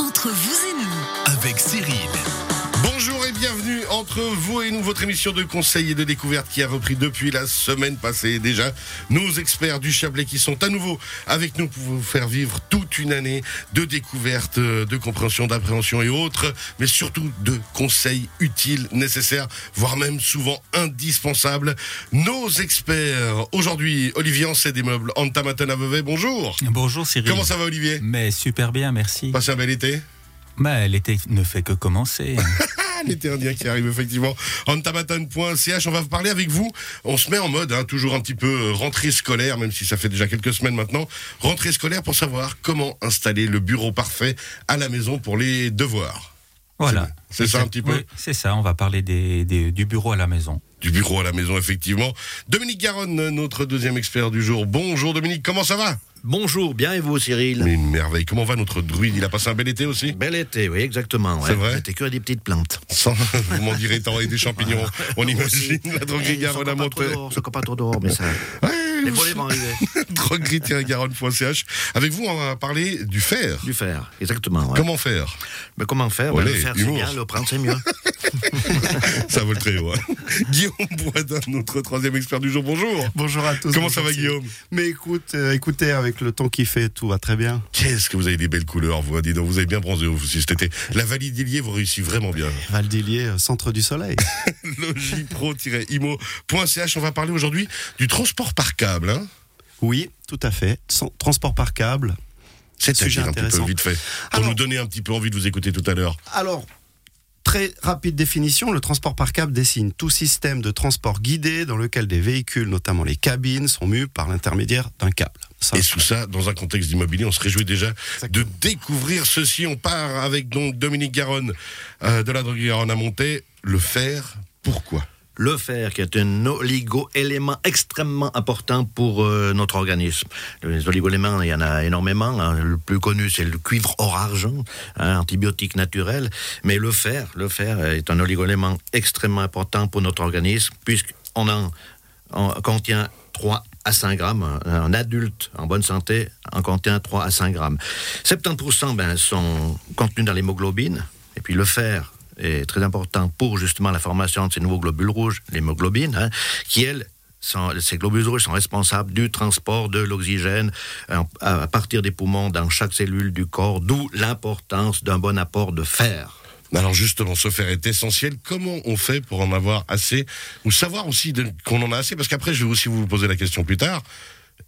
Entre vous entre vous et nous, votre émission de conseils et de découverte qui a repris depuis la semaine passée déjà. Nos experts du Chablais qui sont à nouveau avec nous pour vous faire vivre toute une année de découverte, de compréhension, d'appréhension et autres, mais surtout de conseils utiles, nécessaires, voire même souvent indispensables. Nos experts, aujourd'hui, Olivier Ancet des meubles, Antamaton à Vevey, bonjour. Bonjour Cyril. Comment ça va Olivier? Mais super bien, merci. Passez un bel été? Mais l'été ne fait que commencer. L'été indien qui arrive effectivement. On va vous parler avec vous. On se met en mode, hein, toujours un petit peu euh, rentrée scolaire, même si ça fait déjà quelques semaines maintenant. Rentrée scolaire pour savoir comment installer le bureau parfait à la maison pour les devoirs. Voilà. C'est ça un petit peu Oui, C'est ça, on va parler des, des- du bureau à la maison. Du bureau à la maison, effectivement. Dominique Garonne, notre deuxième expert du jour. Bonjour Dominique, comment ça va? Bonjour, bien et vous Cyril? Mais une merveille. Comment va notre druide? Il a passé un bel été aussi? Bel été, oui, exactement. ouais. C'est vrai? C'était que des petites plantes. Sans, vous m'en direz tant et des champignons. On imagine la Eh, Garonne à monter. dehors, pas trop dehors, mais ça. Ouais, Les volets vont arriver. droguerie-garonne.ch. Avec vous, on va parler du fer? Du fer, exactement. ouais. Comment faire? Mais comment faire? Olé, Ben, Le faire, c'est bien, le prendre, c'est mieux. Ça vole très haut. hein. Guillaume Boisdin, notre troisième expert du jour. Bonjour. Bonjour à tous. Comment ça va. Guillaume? Mais écoute, euh, écoutez, avec le temps qui fait, tout va très bien. Qu'est-ce que vous avez des belles couleurs, vous. Dis donc, vous avez bien bronzé vous aussi cet été. La d'Illier, vous réussissez vraiment bien. Valdilier, euh, centre du soleil. Logipro-imo.ch. On va parler aujourd'hui du transport par câble. Hein oui, tout à fait. Transport par câble. C'est Sujet un petit peu vite fait. Pour Alors- nous donner un petit peu envie de vous écouter tout à l'heure. Alors, très rapide définition, le transport par câble dessine tout système de transport guidé dans lequel des véhicules, notamment les cabines, sont mus par l'intermédiaire d'un câble. Ça, Et sous ça, dans un contexte d'immobilier, on se réjouit déjà de découvrir ceci. On part avec donc Dominique Garonne euh, de la droguerie Garonne à Monter. Le fer, pourquoi? Le fer, qui est un oligo-élément extrêmement important pour euh, notre organisme. Les oligo-éléments, il y en a énormément. hein. Le plus connu, c'est le cuivre or-argent, hein, antibiotique naturel. Mais le fer, le fer est un oligo-élément extrêmement important pour notre organisme, puisqu'on en, en contient 3 à 5 grammes. Un adulte en bonne santé en contient 3 à 5 grammes. 70% ben, sont contenus dans l'hémoglobine. Et puis le fer est très important pour justement la formation de ces nouveaux globules rouges, l'hémoglobine, hein, qui, elles, sont- ces globules rouges sont responsables du transport de l'oxygène euh, à partir des poumons dans chaque cellule du corps, d'où l'importance d'un bon apport de fer. Alors justement, ce fer est essentiel. Comment on fait pour en avoir assez Ou savoir aussi qu'on en a assez? Parce qu'après, je vais aussi vous poser la question plus tard.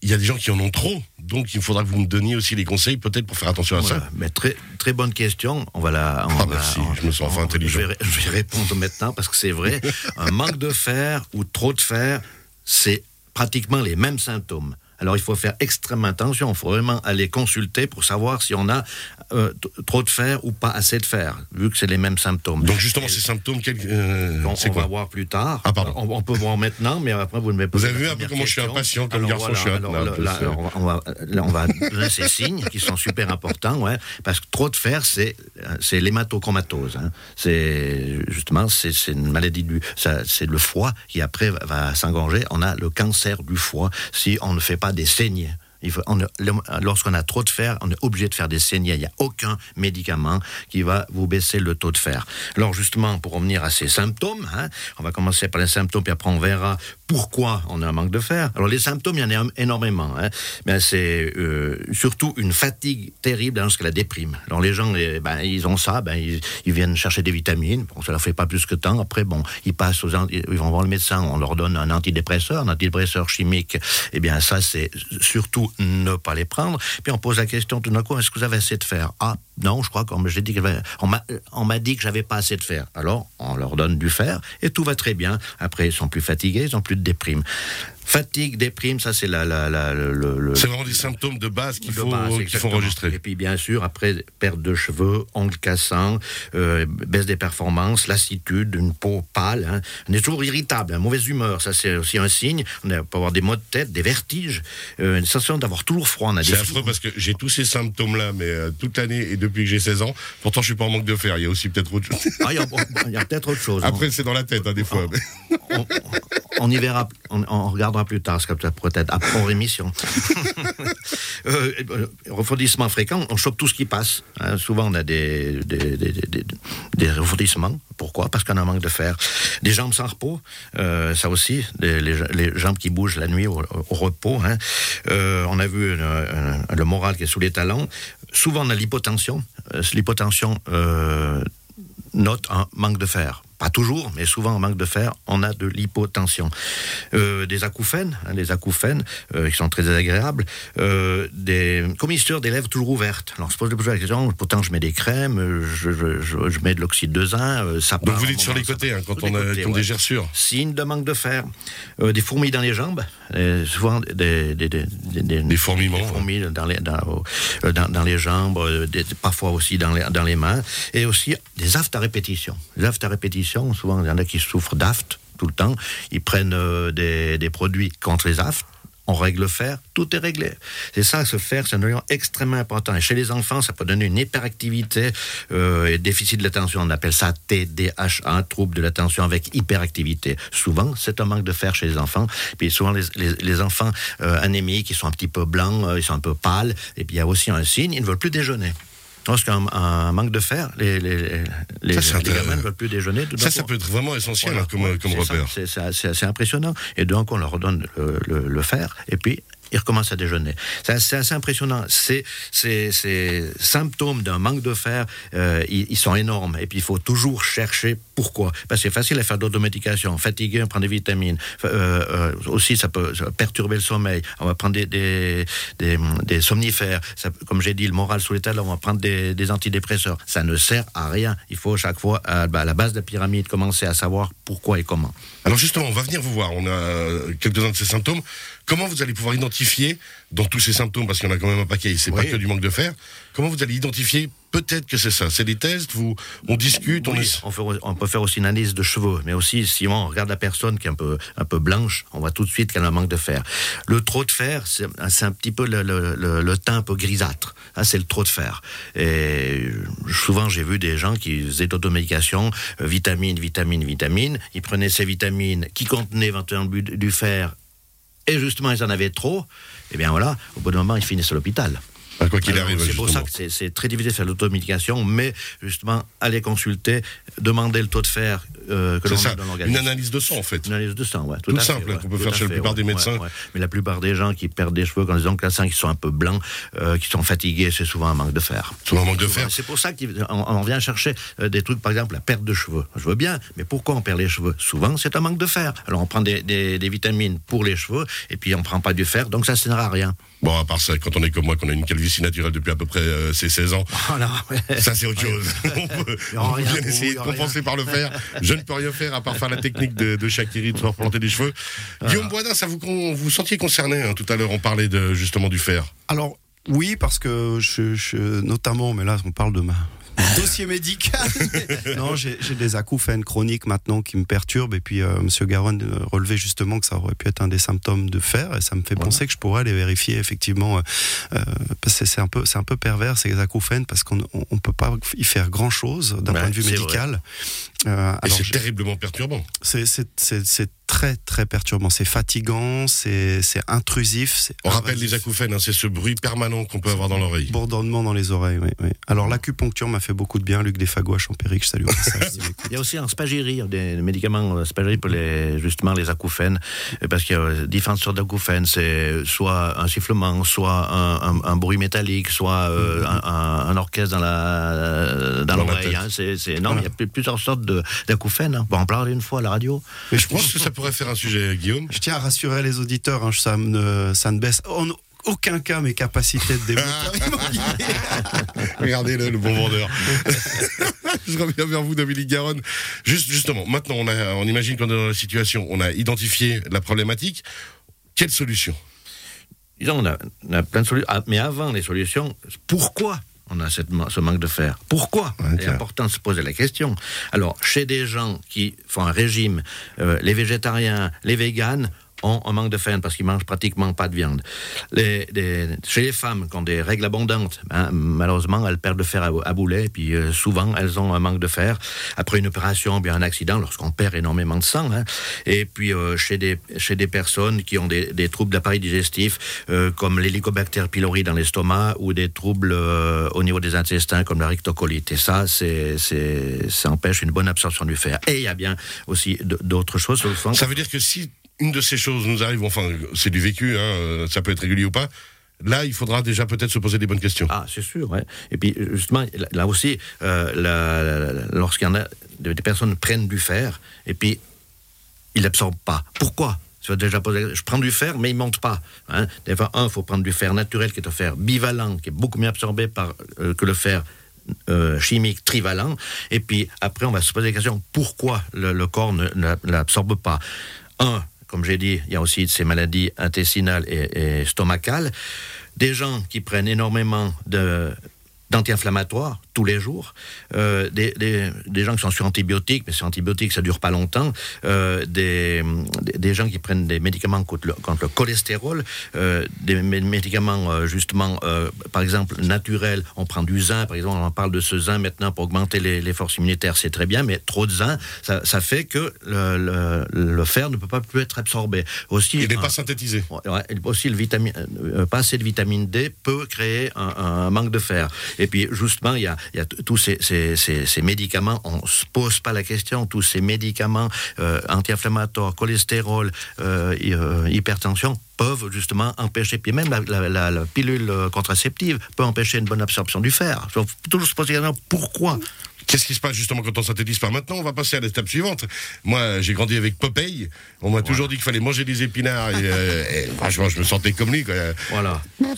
Il y a des gens qui en ont trop. Donc il faudra que vous me donniez aussi les conseils peut-être pour faire attention à Voilà. ça. Mais très, très bonne question. On va la. on Ah, va- merci, on- je me sens enfin on- intelligent. Je vais, je vais répondre maintenant parce que c'est vrai. Un manque de fer ou trop de fer, c'est pratiquement les mêmes symptômes. Alors il faut faire extrêmement attention. Il faut vraiment aller consulter pour savoir si on a euh, trop de fer ou pas assez de fer, vu que c'est les mêmes symptômes. Donc justement, ces symptômes, quel- euh, on, on va quoi voir plus tard. Ah, pardon. On, on peut voir maintenant, mais après vous ne me Vous posez avez vu un peu comment je suis impatient comme Alors, garçon, suis alors, là, c'est- alors, on va, va- là, on va donner ces signes qui sont super importants, ouais, parce que trop de fer, c'est c'est l'hématochromatose. hein. C'est justement c'est c'est une maladie du, c'est le foie qui après va- va s'engorger. On a le cancer du foie si on ne fait pas des saignées. Lorsqu'on a trop de fer, on est obligé de faire des saignées. Il n'y a aucun médicament qui va vous baisser le taux de fer. Alors justement, pour revenir à ces symptômes, hein, on va commencer par les symptômes, puis après on verra pourquoi on a un manque de fer. Alors les symptômes, il y en a énormément. Hein. Ben, c'est euh, surtout une fatigue terrible hein, jusqu'à la déprime. Alors les gens, ben, ils ont ça, ben, ils, viennent chercher des vitamines. Bon, ça leur fait pas plus que temps. Après, bon, ils passent aux, ils vont voir le médecin, on leur donne un antidépresseur, un antidépresseur chimique. Eh bien, ça, c'est surtout ne pas les prendre. Puis on pose la question tout d'un coup, est-ce que vous avez assez de fer? Ah, non, je crois qu'on j'ai dit que on m'a dit que j'avais pas assez de fer. Alors, on leur donne du fer et tout va très bien. Après, ils sont plus fatigués, ils ont plus de déprime. Fatigue, déprime, ça c'est la, la, la- le, C'est vraiment des symptômes de base qu'il faut, base, faut enregistrer. Et puis bien sûr, après, perte de cheveux, ongles cassants, euh, baisse des performances, lassitude, une peau pâle. hein. On est toujours irritable, hein, mauvaise humeur, ça c'est aussi un signe. On a- peut avoir des maux de tête, des vertiges, euh, une sensation d'avoir toujours froid. On a C'est affreux parce que j'ai tous ces symptômes-là, mais euh, toute l'année et depuis que j'ai 16 ans. Pourtant, je suis pas en manque de fer. Il y a aussi peut-être autre chose. Ah, Il y a, peut-être autre chose. Après, c'est dans la tête, hein, des fois. on, on y verra, on, on regardera plus tard, ce que peut-être après émission. euh, refroidissement fréquent, on chope tout ce qui passe. hein. Souvent, on a des, des, des, des- des refroidissements. Pourquoi? Parce qu'on a un manque de fer. Des jambes sans repos, euh, ça aussi, les, les jambes qui bougent la nuit au, au repos. hein. Euh, on a vu euh, le moral qui est sous les talons. Souvent, on a l'hypotension. L'hypotension note un manque de fer. Pas toujours, mais souvent en manque de fer, on a de l'hypotension. Euh, des acouphènes, hein, des acouphènes euh, qui sont très désagréables, euh, des commissures des lèvres toujours ouvertes. Alors on se pose la question, pourtant je mets des crèmes, euh, je, je- je- je mets de l'oxyde de zinc, ça Donc part vous dites sur moment, les côtés, hein, quand Sur on a côtés, ouais. des gerçures. Signe de manque de fer. Des fourmis dans les jambes, souvent des, des, des, des, Des fourmillements, des fourmis dans, les, dans, au- dans, dans les jambes, parfois aussi dans les, dans les mains, et aussi des aftes à répétition. Les aftes à répétition, souvent il y en a qui souffrent d'aftes tout le temps, ils prennent euh, des, produits contre les aftes, on règle le fer, tout est réglé. C'est ça, ce fer, c'est un élément extrêmement important. Et chez les enfants, ça peut donner une hyperactivité euh, et déficit de l'attention. On appelle ça TDAH, un trouble de l'attention avec hyperactivité. Souvent, c'est un manque de fer chez les enfants. Puis souvent, les, enfants euh, anémiques, ils sont un petit peu blancs, ils sont un peu pâles. Et puis, il y a aussi un signe, ils ne veulent plus déjeuner. Lorsqu'un un manque de fer, les, les, les, Ça, gamins ne veulent plus déjeuner. tout Ça, ça peut être vraiment essentiel voilà, hein, comme, comme repère. C'est assez, impressionnant. Et donc, on leur redonne le, le- le fer, et puis ils recommencent à déjeuner. C'est assez, assez impressionnant. Ces, ces, ces symptômes d'un manque de fer, euh, ils, ils sont énormes. Et puis, il faut toujours chercher pourquoi? Parce que c'est facile à faire d'automédication. Fatigué, on prend des vitamines. Euh, euh, aussi, ça peut perturber le sommeil. On va prendre des, des, des, des somnifères. Ça- comme j'ai dit, le moral sous les talons, on va prendre des, des antidépresseurs. Ça ne sert à rien. Il faut chaque fois, à, à la base de la pyramide, commencer à savoir pourquoi et comment. Alors justement, on va venir vous voir. On a euh, quelques-uns de ces symptômes. Comment vous allez pouvoir identifier dans tous ces symptômes, parce qu'il y en a quand même un paquet, c'est pas Oui. que du manque de fer, comment vous allez identifier peut-être que c'est ça C'est des tests, vous, on discute, on est... on, fait- on peut faire aussi une analyse de cheveux, mais aussi si on regarde la personne qui est un peu, un peu blanche, on voit tout de suite qu'elle a un manque de fer. Le trop de fer, c'est un petit peu le, le- le- le teint un peu grisâtre. Hein, c'est le trop de fer. Et souvent, j'ai vu des gens qui faisaient d'automédication, euh, vitamines, vitamines, vitamines. Ils prenaient ces vitamines qui contenaient éventuellement du, du fer, et justement, ils en avaient trop. Et bien voilà, au bout d'un moment, ils finissent à l'hôpital. Ah, quoi qu'il Alors, arrive, C'est pour ça que c'est- très difficile de faire l'automédication, mais justement, aller consulter, demander le taux de fer euh, que l'on ça, met dans une l'organisme. analyse de sang en fait. Une analyse de sang, ouais. Tout, simple, hein, qu'on peut faire chez la plupart ouais, des médecins. ouais, ouais. Mais la plupart des gens qui perdent des cheveux, quand ils ont que la sang, qui sont un peu blancs, euh, qui sont fatigués, c'est souvent un manque de fer. Souvent un manque de fer. C'est pour ça qu'on on vient chercher euh, des trucs, par exemple, la perte de cheveux. Je veux bien, mais pourquoi on perd les cheveux? Souvent, c'est un manque de fer. Alors, on prend des, des- des vitamines pour les cheveux, et puis on prend pas du fer, donc ça ne sert à rien. Bon, à part ça, quand on est comme moi, qu'on a une calvitie naturelle depuis à peu près euh, ses 16 ans, Voilà. ça c'est autre chose. on peut, on rien bien essayer de compenser par le fer. Je ne peux rien faire à part faire la technique de, de Shakiri de se replanter les cheveux. Guillaume Boisdin, ça vous, vous sentiez concerné hein, tout à l'heure, on parlait de, justement du fer. Alors, oui, parce que je, je- notamment, mais là, on parle de ma dossier médical. non, j'ai des acouphènes chroniques maintenant qui me perturbent. Et puis, euh, Monsieur Garonne relevait justement que ça aurait pu être un des symptômes de fer. Et ça me fait penser que je pourrais les vérifier effectivement. euh, euh, c'est un peu, c'est un peu pervers ces acouphènes parce qu'on on, on peut pas y faire grand chose d'un Ouais, point de vue médical. Euh, c'est terriblement perturbant. c'est très très perturbant. C'est fatigant, c'est c'est intrusif. c'est On rappelle les acouphènes, hein, c'est ce bruit permanent qu'on peut avoir dans l'oreille. Bourdonnement dans les oreilles, oui. oui. Alors l'acupuncture m'a fait beaucoup de bien. Luc Desfagois, Champéric, je salue. Il y a aussi en spagyrie, des médicaments euh, spagyrie pour les, justement les acouphènes, euh, parce qu'il y a euh, différentes sortes d'acouphènes. C'est soit un sifflement, soit un, un- un bruit métallique, soit euh, un, un- un orchestre dans la dans l'oreille. hein. C'est- c'est- non, il y a plus- plusieurs sortes de- d'acouphènes. Hein. Bon, on en parler une fois à la radio. Mais je pense que ça pourrait faire un sujet, Guillaume? Je tiens à rassurer les auditeurs, hein, ça, ne, ça ne baisse en aucun cas mes capacités de immobilier. Regardez-le, le bon vendeur. Je reviens vers vous, Dominique Garonne. Juste, justement, maintenant, on, a, on imagine qu'on est dans la situation, on a identifié la problématique. Quelle solution? Disons, on a, on a plein de solutions. Ah, mais avant les solutions, pourquoi? On a cette ce manque de fer Pourquoi Ouais, C'est important de se poser la question? Alors, chez des gens qui font un régime, euh, les végétariens, les véganes, ont un manque de fer parce qu'ils mangent pratiquement pas de viande. Chez les femmes qui ont des règles abondantes, ben, malheureusement, elles perdent de fer à, boulet, et puis euh, souvent, elles ont un manque de fer après une opération, bien un accident, lorsqu'on perd énormément de sang. Hein. Et puis, euh, chez, des, chez des personnes qui ont des, troubles d'appareil digestif, euh, comme l'hélicobacter pylori dans l'estomac, ou des troubles au niveau des intestins, comme la rectocolite. Et ça, c'est, ça empêche une bonne absorption du fer. Et il y a bien aussi d'autres choses. Ça veut dire que si une de ces choses nous arrive, enfin, c'est du vécu, hein, ça peut être régulier ou pas, là, il faudra déjà peut-être se poser des bonnes questions. Ah, c'est sûr, ouais. Et puis, justement, là aussi, euh, lorsqu'il y en a, des personnes prennent du fer, et puis, ils l'absorbent pas. Pourquoi? Je prends du fer, mais il ne monte pas. Hein. Un, il faut prendre du fer naturel, qui est un fer bivalent, qui est beaucoup mieux absorbé par, euh, que le fer euh, chimique trivalent. Et puis après, on va se poser la question pourquoi le, corps ne, l'absorbe pas? Un, comme j'ai dit, il y a aussi ces maladies intestinales et stomacales. Des gens qui prennent énormément de d'anti-inflammatoires tous les jours, euh, des, des, gens qui sont sur antibiotiques, mais ces antibiotiques, ça dure pas longtemps, euh, des, des, gens qui prennent des médicaments contre le, contre le cholestérol, euh, des médicaments justement, par exemple, naturels, on prend du zinc, par exemple, on parle de ce zinc maintenant pour augmenter les, les forces immunitaires, c'est très bien, mais trop de zinc, ça, ça fait que le, le, fer ne peut pas plus être absorbé. Aussi, Il n'est pas synthétisé. Ouais, aussi, le vitamine, pas assez de vitamine D peut créer un, un manque de fer. Et puis, justement, il y a, tous ces, médicaments, on ne se pose pas la question, tous ces médicaments euh, anti-inflammatoires, cholestérol, euh, euh, hypertension, peuvent justement empêcher, puis même la, la, pilule contraceptive peut empêcher une bonne absorption du fer. Il faut toujours se poser la question pourquoi? Qu'est-ce qui se passe justement quand on synthétise pas maintenant? On va passer à l'étape suivante. Moi, j'ai grandi avec Popeye. On m'a toujours dit qu'il fallait manger des épinards. Et, franchement, je me sentais comme lui. Voilà. Hein?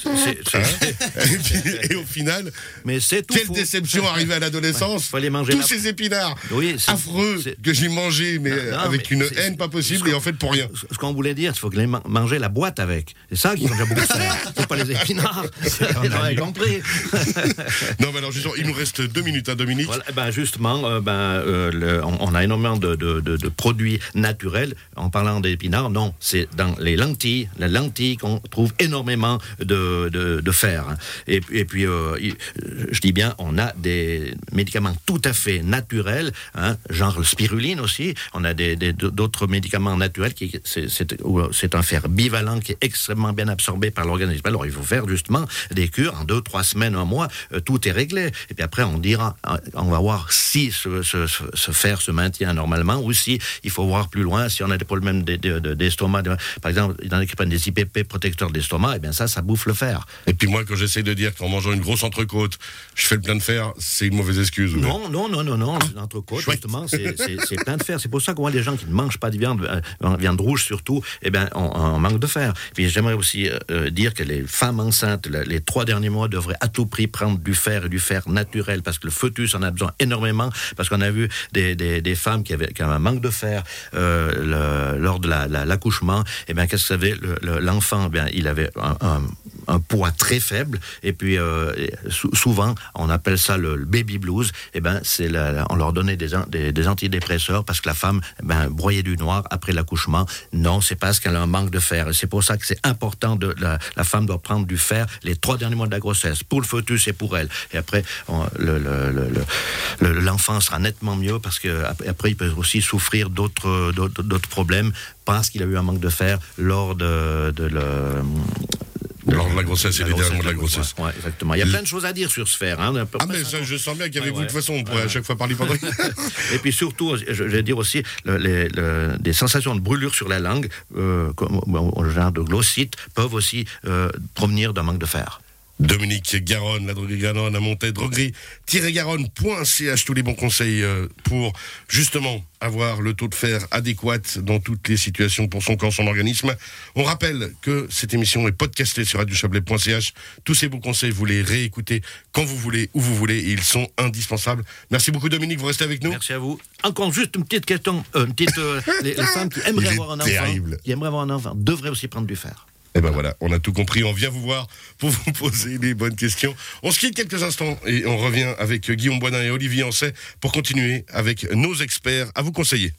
Et, au final, Mais quelle déception arrivée à l'adolescence. fallait manger tous ces épinards affreux que j'ai mangés, mais avec une haine pas possible et en fait pour rien. Ce qu'on voulait dire, il faut que manger la boîte avec. C'est ça qui change beaucoup C'est pas les épinards. Non, mais alors justement, il nous reste deux minutes à hein, Dominique. Voilà, ben justement, euh, ben, euh, on, a énormément de, de, produits naturels. En parlant d'épinards, non, c'est dans les lentilles, les lentilles qu'on trouve énormément de, de fer. Et, puis, euh, je dis bien, on a des médicaments tout à fait naturels, hein, genre spiruline aussi. On a d'autres médicaments naturels qui c'est un fer bivalent qui est extrêmement bien absorbé par l'organisme. Alors, il faut faire justement des cures en deux, trois semaines, un mois, tout est réglé. Et puis après, on dira, on va voir si ce, ce, fer se maintient normalement ou si il faut voir plus loin, si on a des problèmes d'estomac. par exemple, il y en a qui prennent des IPP protecteurs d'estomac, et eh bien ça, ça bouffe le fer. Et puis moi, quand j'essaie de dire qu'en mangeant une grosse entrecôte, je fais le plein de fer, c'est une mauvaise excuse. Non, non, non, non, non, une entrecôte, justement, c'est plein de fer. C'est pour ça que moi, les gens qui ne mangent pas de viande, euh, viande rouge surtout, eh bien, on, manque de fer. Puis j'aimerais aussi euh, euh, dire que les femmes enceintes, les trois derniers mois, devraient à tout prix prendre du fer et du fer naturel, parce que le foetus en a besoin énormément parce qu'on a vu des, des, femmes qui avaient, un manque de fer euh, lors de l'accouchement. La, et eh bien, qu'est-ce que vous savez L'enfant, bien, il avait un, poids très faible. Et puis, euh, souvent, on appelle ça le, baby blues. Et eh ben, c'est on leur donnait des, des, antidépresseurs parce que la femme, eh ben, broyait du noir après l'accouchement. Non, c'est parce qu'elle a un manque de fer. C'est pour ça que c'est important de la, femme doit prendre du fer les trois derniers mois de la grossesse pour le fœtus et pour elle. Et après, le, l'enfant sera nettement mieux parce qu'après, il peut aussi souffrir d'autres problèmes parce qu'il a eu un manque de fer lors de, de le, lors de la grossesse et les derniers mois de la grossesse. Ouais, exactement. Il y a plein de choses à dire sur ce fer. Hein, ah, mais ça, je sens bien qu'avec vous, de toute façon, on pourrait à chaque fois parler pendant. et puis surtout, je vais dire aussi, les, des sensations de brûlure sur la langue, euh, comme, au genre de glossite, peuvent aussi euh, provenir d'un manque de fer. Dominique Garonne, la droguerie Garonne à Montaix, droguerie-garonne.ch, tous les bons conseils euh, pour justement avoir le taux de fer adéquat dans toutes les situations pour son corps, son organisme. On rappelle que cette émission est podcastée sur radiochablais.ch. Tous ces bons conseils, vous les réécoutez quand vous voulez, où vous voulez, et ils sont indispensables. Merci beaucoup Dominique, vous restez avec nous. Merci à vous. Encore juste une petite question, euh, une petite, euh, les, femmes qui aimeraient avoir un enfant, qui aimeraient avoir un enfant, devraient aussi prendre du fer. Et eh ben voilà, on a tout compris. On vient vous voir pour vous poser les bonnes questions. On se quitte quelques instants et on revient avec Guillaume Boisdin et Olivier Ancet pour continuer avec nos experts à vous conseiller.